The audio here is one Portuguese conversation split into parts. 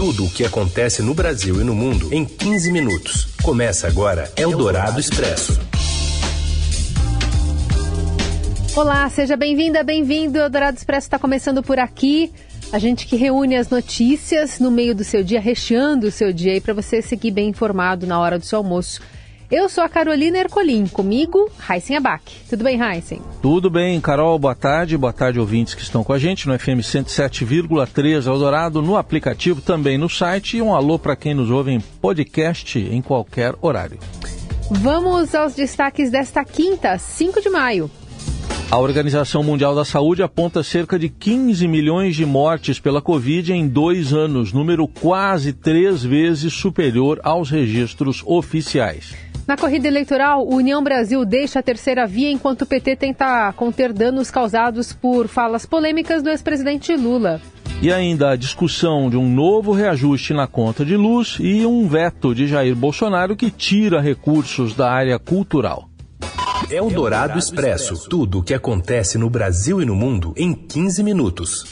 Tudo o que acontece no Brasil e no mundo em 15 minutos. Começa agora Eldorado Expresso. Olá, seja bem-vinda, bem-vindo. Eldorado Expresso está começando por aqui. A gente que reúne as notícias no meio do seu dia, recheando o seu dia aí para você seguir bem informado na hora do seu almoço. Eu sou a Carolina Ercolim, comigo, Heisen Abac. Tudo bem, Heisen? Tudo bem, Carol, boa tarde. Boa tarde, ouvintes que estão com a gente no FM 107,3 Eldorado, no aplicativo, também no site. E um alô para quem nos ouve em podcast em qualquer horário. Vamos aos destaques desta quinta, 5 de maio. A Organização Mundial da Saúde aponta cerca de 15 milhões de mortes pela Covid em dois anos, número quase três vezes superior aos registros oficiais. Na corrida eleitoral, União Brasil deixa a terceira via enquanto o PT tenta conter danos causados por falas polêmicas do ex-presidente Lula. E ainda a discussão de um novo reajuste na conta de luz e um veto de Jair Bolsonaro que tira recursos da área cultural. É o Dourado Expresso. Tudo o que acontece no Brasil e no mundo em 15 minutos.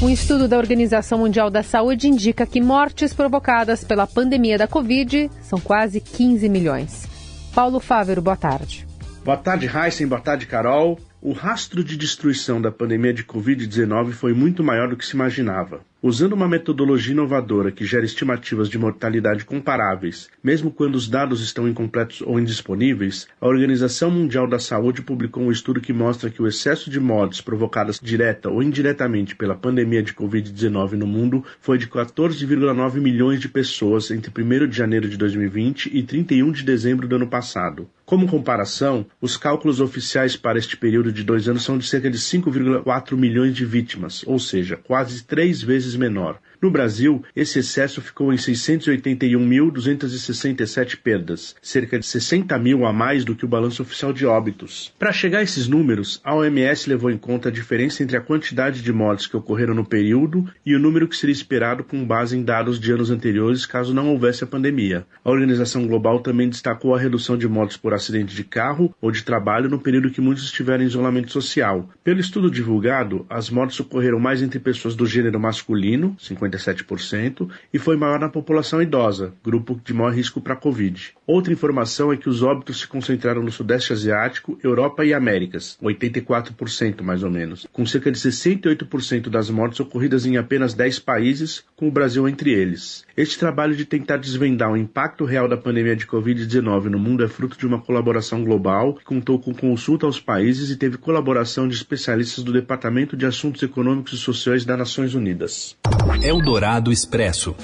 Um estudo da Organização Mundial da Saúde indica que mortes provocadas pela pandemia da Covid são quase 15 milhões. Paulo Fávero, boa tarde. Boa tarde, Heisen. Boa tarde, Carol. O rastro de destruição da pandemia de Covid-19 foi muito maior do que se imaginava. Usando uma metodologia inovadora que gera estimativas de mortalidade comparáveis, mesmo quando os dados estão incompletos ou indisponíveis, a Organização Mundial da Saúde publicou um estudo que mostra que o excesso de mortes provocadas direta ou indiretamente pela pandemia de Covid-19 no mundo foi de 14,9 milhões de pessoas entre 1 de janeiro de 2020 e 31 de dezembro do ano passado. Como comparação, os cálculos oficiais para este período de dois anos são de cerca de 5,4 milhões de vítimas, ou seja, quase três vezes menor. No Brasil, esse excesso ficou em 681.267 perdas, cerca de 60 mil a mais do que o balanço oficial de óbitos. Para chegar a esses números, a OMS levou em conta a diferença entre a quantidade de mortes que ocorreram no período e o número que seria esperado com base em dados de anos anteriores caso não houvesse a pandemia. A organização global também destacou a redução de mortes por acidente de carro ou de trabalho no período que muitos estiveram em isolamento social. Pelo estudo divulgado, as mortes ocorreram mais entre pessoas do gênero masculino, 50 57%, e foi maior na população idosa, grupo de maior risco para a Covid. Outra informação é que os óbitos se concentraram no Sudeste Asiático, Europa e Américas, 84% mais ou menos, com cerca de 68% das mortes ocorridas em apenas 10 países, com o Brasil entre eles. Este trabalho de tentar desvendar o impacto real da pandemia de Covid-19 no mundo é fruto de uma colaboração global que contou com consulta aos países e teve colaboração de especialistas do Departamento de Assuntos Econômicos e Sociais das Nações Unidas. Eldorado Expresso.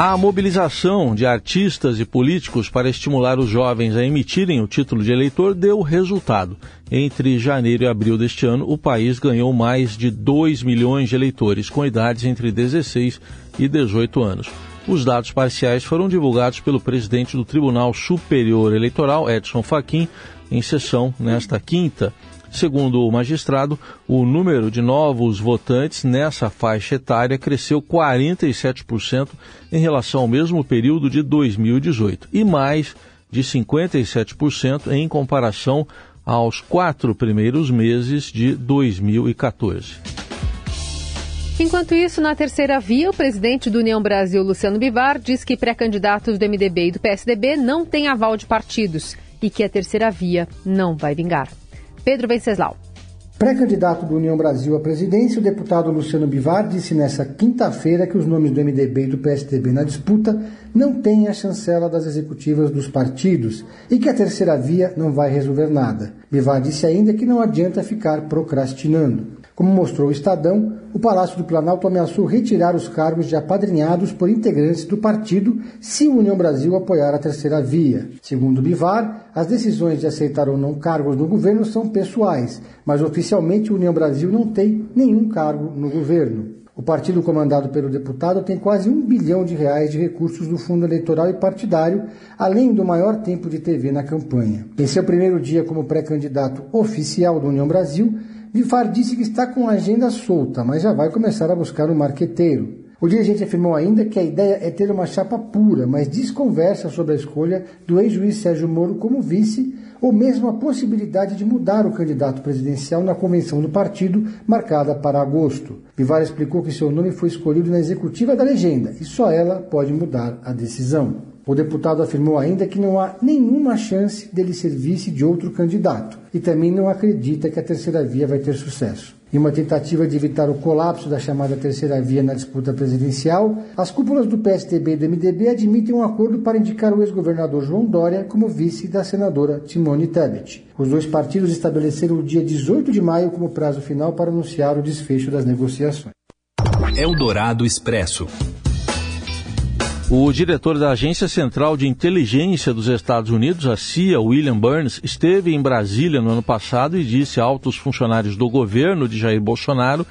A mobilização de artistas e políticos para estimular os jovens a emitirem o título de eleitor deu resultado. Entre janeiro e abril deste ano, o país ganhou mais de 2 milhões de eleitores com idades entre 16 e 18 anos. Os dados parciais foram divulgados pelo presidente do Tribunal Superior Eleitoral, Edson Fachin, em sessão nesta quinta. Segundo o magistrado, o número de novos votantes nessa faixa etária cresceu 47% em relação ao mesmo período de 2018 e mais de 57% em comparação aos quatro primeiros meses de 2014. Enquanto isso, na terceira via, o presidente do União Brasil, Luciano Bivar, diz que pré-candidatos do MDB e do PSDB não têm aval de partidos e que a terceira via não vai vingar. Pedro Venceslau. Pré-candidato do União Brasil à presidência, o deputado Luciano Bivar disse nesta quinta-feira que os nomes do MDB e do PSDB na disputa não têm a chancela das executivas dos partidos e que a terceira via não vai resolver nada. Bivar disse ainda que não adianta ficar procrastinando. Como mostrou o Estadão, o Palácio do Planalto ameaçou retirar os cargos de apadrinhados por integrantes do partido se o União Brasil apoiar a terceira via. Segundo Bivar, as decisões de aceitar ou não cargos no governo são pessoais, mas oficialmente o União Brasil não tem nenhum cargo no governo. O partido comandado pelo deputado tem quase um bilhão de reais de recursos do fundo eleitoral e partidário, além do maior tempo de TV na campanha. Em seu primeiro dia como pré-candidato oficial do União Brasil, Vifar disse que está com a agenda solta, mas já vai começar a buscar um marqueteiro. O dirigente afirmou ainda que a ideia é ter uma chapa pura, mas desconversa sobre a escolha do ex-juiz Sérgio Moro como vice ou mesmo a possibilidade de mudar o candidato presidencial na convenção do partido, marcada para agosto. Vivar explicou que seu nome foi escolhido na executiva da legenda e só ela pode mudar a decisão. O deputado afirmou ainda que não há nenhuma chance dele ser vice de outro candidato e também não acredita que a terceira via vai ter sucesso. Em uma tentativa de evitar o colapso da chamada terceira via na disputa presidencial, as cúpulas do PSDB e do MDB admitem um acordo para indicar o ex-governador João Dória como vice da senadora Timone Tebet. Os dois partidos estabeleceram o dia 18 de maio como prazo final para anunciar o desfecho das negociações. Eldorado Expresso. O diretor da Agência Central de Inteligência dos Estados Unidos, a CIA, William Burns, esteve em Brasília no ano passado e disse a altos funcionários do governo de Jair Bolsonaro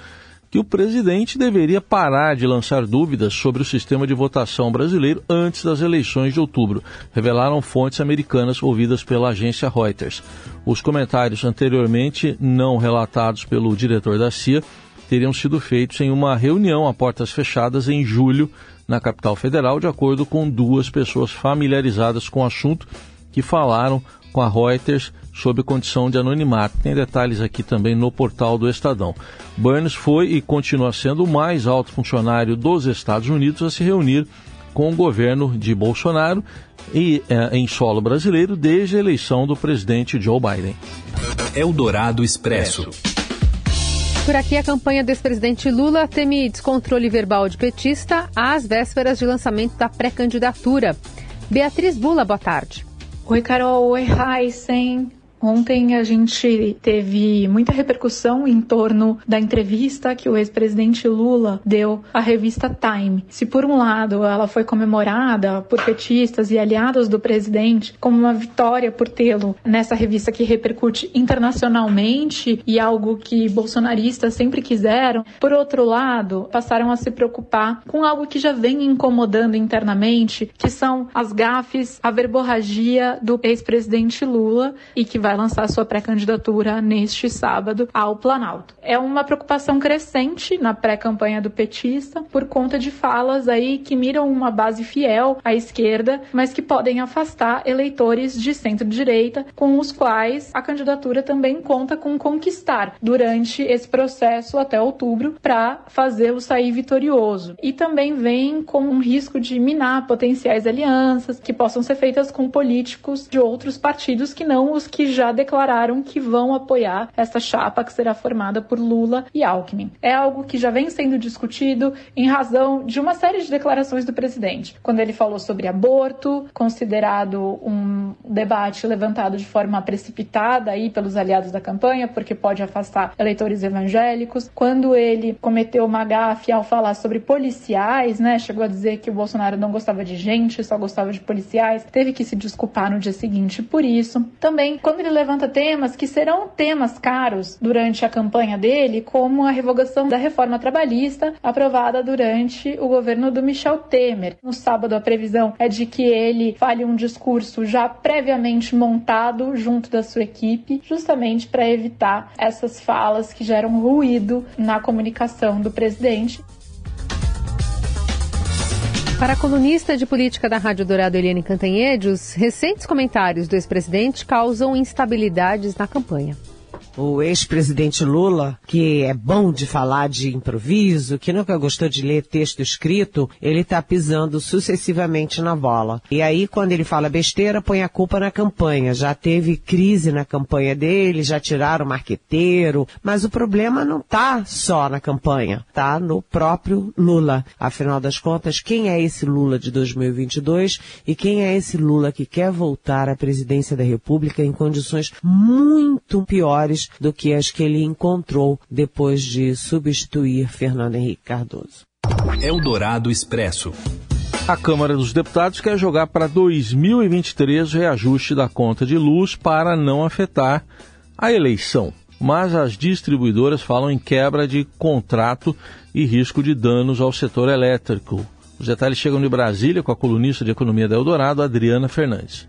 que o presidente deveria parar de lançar dúvidas sobre o sistema de votação brasileiro antes das eleições de outubro, revelaram fontes americanas ouvidas pela agência Reuters. Os comentários anteriormente não relatados pelo diretor da CIA teriam sido feitos em uma reunião a portas fechadas em julho na capital federal, de acordo com duas pessoas familiarizadas com o assunto que falaram com a Reuters sob condição de anonimato. Tem detalhes aqui também no portal do Estadão. Burns foi e continua sendo o mais alto funcionário dos Estados Unidos a se reunir com o governo de Bolsonaro e eh, em solo brasileiro desde a eleição do presidente Joe Biden. Eldorado Expresso. Por aqui, a campanha do ex-presidente Lula teme descontrole verbal de petista às vésperas de lançamento da pré-candidatura. Beatriz Bula, boa tarde. Oi, Carol. Oi, Heisen. Ontem a gente teve muita repercussão em torno da entrevista que o ex-presidente Lula deu à revista Time. Se por um lado ela foi comemorada por petistas e aliados do presidente como uma vitória por tê-lo nessa revista que repercute internacionalmente e algo que bolsonaristas sempre quiseram, por outro lado, passaram a se preocupar com algo que já vem incomodando internamente, que são as gafes, a verborragia do ex-presidente Lula e que vai lançar sua pré-candidatura neste sábado ao Planalto. É uma preocupação crescente na pré-campanha do petista por conta de falas aí que miram uma base fiel à esquerda, mas que podem afastar eleitores de centro-direita, com os quais a candidatura também conta com conquistar durante esse processo até outubro para fazê-lo sair vitorioso. E também vem com um risco de minar potenciais alianças que possam ser feitas com políticos de outros partidos que não os que já declararam que vão apoiar essa chapa que será formada por Lula e Alckmin. É algo que já vem sendo discutido em razão de uma série de declarações do presidente, quando ele falou sobre aborto, considerado um debate levantado de forma precipitada aí pelos aliados da campanha, porque pode afastar eleitores evangélicos, quando ele cometeu uma gafe ao falar sobre policiais, né, chegou a dizer que o Bolsonaro não gostava de gente, só gostava de policiais, teve que se desculpar no dia seguinte por isso. Também, quando ele ele levanta temas que serão temas caros durante a campanha dele, como a revogação da reforma trabalhista aprovada durante o governo do Michel Temer. No sábado, a previsão é de que ele fale um discurso já previamente montado junto da sua equipe, justamente para evitar essas falas que geram ruído na comunicação do presidente. Para a colunista de política da Rádio Dourado, Eliane Cantanhede, os recentes comentários do ex-presidente causam instabilidades na campanha o ex-presidente Lula, que é bom de falar de improviso, que nunca gostou de ler texto escrito, ele está pisando sucessivamente na bola. E aí, quando ele fala besteira, põe a culpa na campanha. Já teve crise na campanha dele, já tiraram o marqueteiro, mas o problema não está só na campanha, está no próprio Lula. Afinal das contas, quem é esse Lula de 2022 e quem é esse Lula que quer voltar à presidência da República em condições muito piores do que as que ele encontrou depois de substituir Fernando Henrique Cardoso. Eldorado Expresso. A Câmara dos Deputados quer jogar para 2023 o reajuste da conta de luz para não afetar a eleição. Mas as distribuidoras falam em quebra de contrato e risco de danos ao setor elétrico. Os detalhes chegam de Brasília com a colunista de economia da Eldorado, Adriana Fernandes.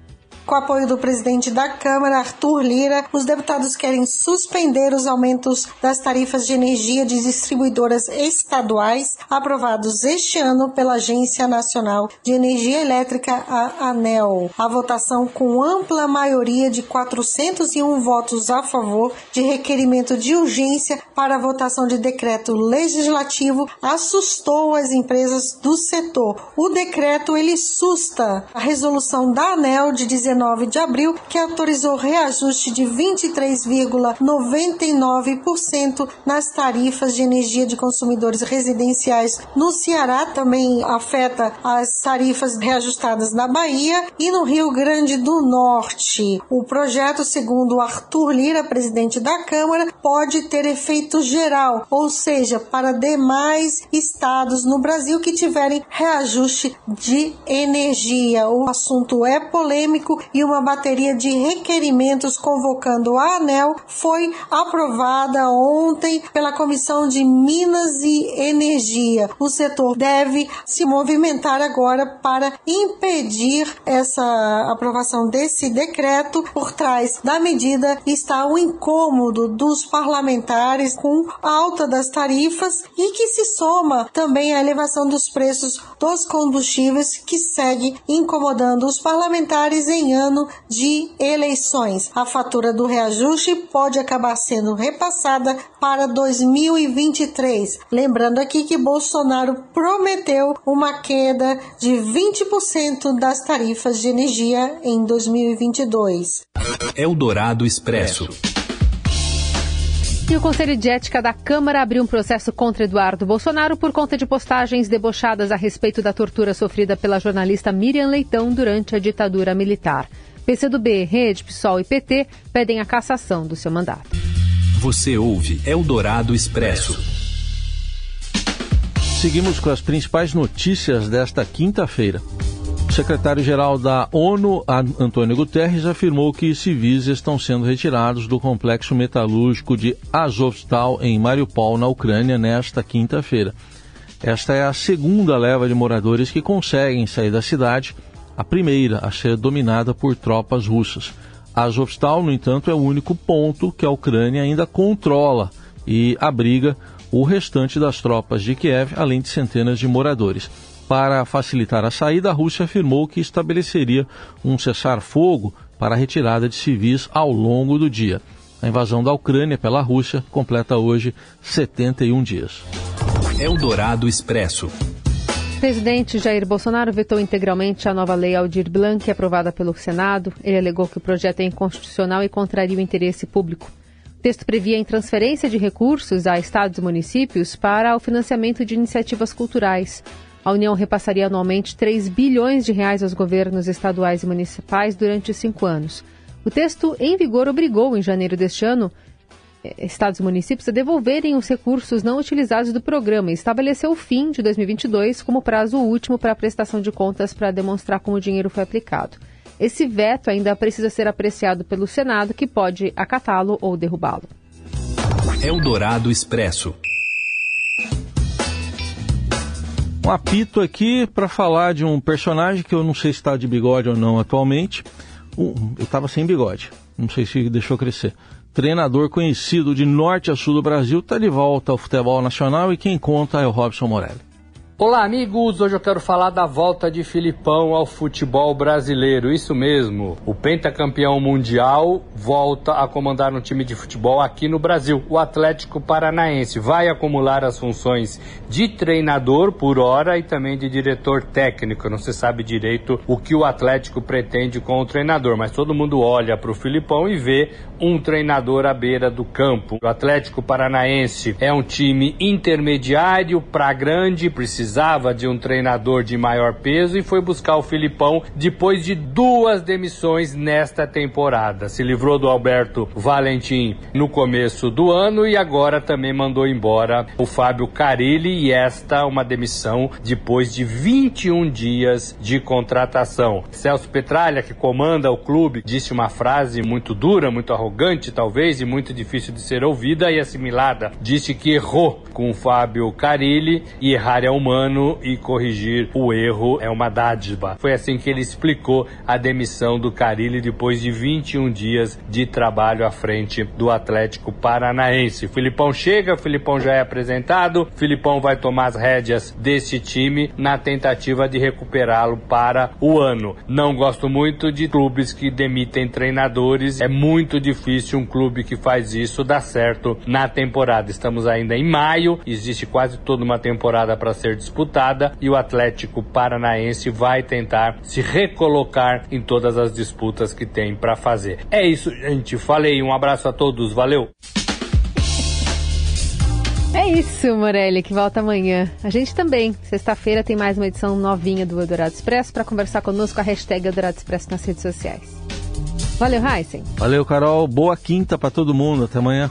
Com apoio do presidente da Câmara, Arthur Lira, os deputados querem suspender os aumentos das tarifas de energia de distribuidoras estaduais aprovados este ano pela Agência Nacional de Energia Elétrica, a ANEL. A votação com ampla maioria de 401 votos a favor de requerimento de urgência para a votação de decreto legislativo assustou as empresas do setor. O decreto ele susta a resolução da ANEL de 19 de abril que autorizou reajuste de 23,99% nas tarifas de energia de consumidores residenciais no Ceará, também afeta as tarifas reajustadas na Bahia e no Rio Grande do Norte. O projeto, segundo Arthur Lira, presidente da Câmara, pode ter efeito geral, ou seja, para demais estados no Brasil que tiverem reajuste de energia. O assunto é polêmico e uma bateria de requerimentos convocando a ANEL foi aprovada ontem pela Comissão de Minas e Energia. O setor deve se movimentar agora para impedir essa aprovação desse decreto. Por trás da medida está o incômodo dos parlamentares com a alta das tarifas e que se soma também à elevação dos preços dos combustíveis que segue incomodando os parlamentares em ano de eleições. A fatura do reajuste pode acabar sendo repassada para 2023. Lembrando aqui que Bolsonaro prometeu uma queda de 20% das tarifas de energia em 2022. Eldorado Expresso. E o Conselho de Ética da Câmara abriu um processo contra Eduardo Bolsonaro por conta de postagens debochadas a respeito da tortura sofrida pela jornalista Miriam Leitão durante a ditadura militar. PCdoB, Rede, PSOL e PT pedem a cassação do seu mandato. Você ouve Eldorado Expresso. Seguimos com as principais notícias desta quinta-feira. Secretário-geral da ONU, Antônio Guterres, afirmou que civis estão sendo retirados do complexo metalúrgico de Azovstal, em Mariupol, na Ucrânia, nesta quinta-feira. Esta é a segunda leva de moradores que conseguem sair da cidade, a primeira a ser dominada por tropas russas. Azovstal, no entanto, é o único ponto que a Ucrânia ainda controla e abriga o restante das tropas de Kiev, além de centenas de moradores. Para facilitar a saída, a Rússia afirmou que estabeleceria um cessar-fogo para a retirada de civis ao longo do dia. A invasão da Ucrânia pela Rússia completa hoje 71 dias. Eldorado Expresso. O presidente Jair Bolsonaro vetou integralmente a nova lei Aldir Blanc, aprovada pelo Senado. Ele alegou que o projeto é inconstitucional e contraria o interesse público. O texto previa a transferência de recursos a estados e municípios para o financiamento de iniciativas culturais. A União repassaria anualmente 3 bilhões de reais aos governos estaduais e municipais durante cinco anos. O texto em vigor obrigou, em janeiro deste ano, eh, estados e municípios a devolverem os recursos não utilizados do programa e estabeleceu o fim de 2022 como prazo último para a prestação de contas para demonstrar como o dinheiro foi aplicado. Esse veto ainda precisa ser apreciado pelo Senado, que pode acatá-lo ou derrubá-lo. Eldorado Expresso um apito aqui para falar de um personagem que eu não sei se está de bigode ou não atualmente. Um, eu estava sem bigode, não sei se deixou crescer. Treinador conhecido de norte a sul do Brasil está de volta ao futebol nacional e quem conta é o Robson Morelli. Olá, amigos! Hoje eu quero falar da volta de Filipão ao futebol brasileiro. Isso mesmo, o pentacampeão mundial volta a comandar um time de futebol aqui no Brasil. O Atlético Paranaense vai acumular as funções de treinador por hora e também de diretor técnico. Não se sabe direito o que o Atlético pretende com o treinador, mas todo mundo olha para o Filipão e vê um treinador à beira do campo. O Atlético Paranaense é um time intermediário para grande, precisa precisava de um treinador de maior peso e foi buscar o Filipão depois de duas demissões nesta temporada. Se livrou do Alberto Valentim no começo do ano e agora também mandou embora o Fábio Carilli e esta uma demissão depois de 21 dias de contratação. Celso Petralha, que comanda o clube, disse uma frase muito dura, muito arrogante talvez e muito difícil de ser ouvida e assimilada. Disse que errou com o Fábio Carilli e errar é humano ano e corrigir o erro é uma dádiva. Foi assim que ele explicou a demissão do Carilli depois de 21 dias de trabalho à frente do Atlético Paranaense. Filipão chega, Filipão já é apresentado, Filipão vai tomar as rédeas desse time na tentativa de recuperá-lo para o ano. Não gosto muito de clubes que demitem treinadores, é muito difícil um clube que faz isso dar certo na temporada. Estamos ainda em maio, existe quase toda uma temporada para ser disputada e o Atlético Paranaense vai tentar se recolocar em todas as disputas que tem para fazer. É isso, gente. Falei, um abraço a todos, valeu! É isso, Morelli, que volta amanhã. A gente também. Sexta-feira tem mais uma edição novinha do Eldorado Expresso para conversar conosco a hashtag Eldorado Expresso nas redes sociais. Valeu, Heisen. Valeu, Carol. Boa quinta para todo mundo. Até amanhã.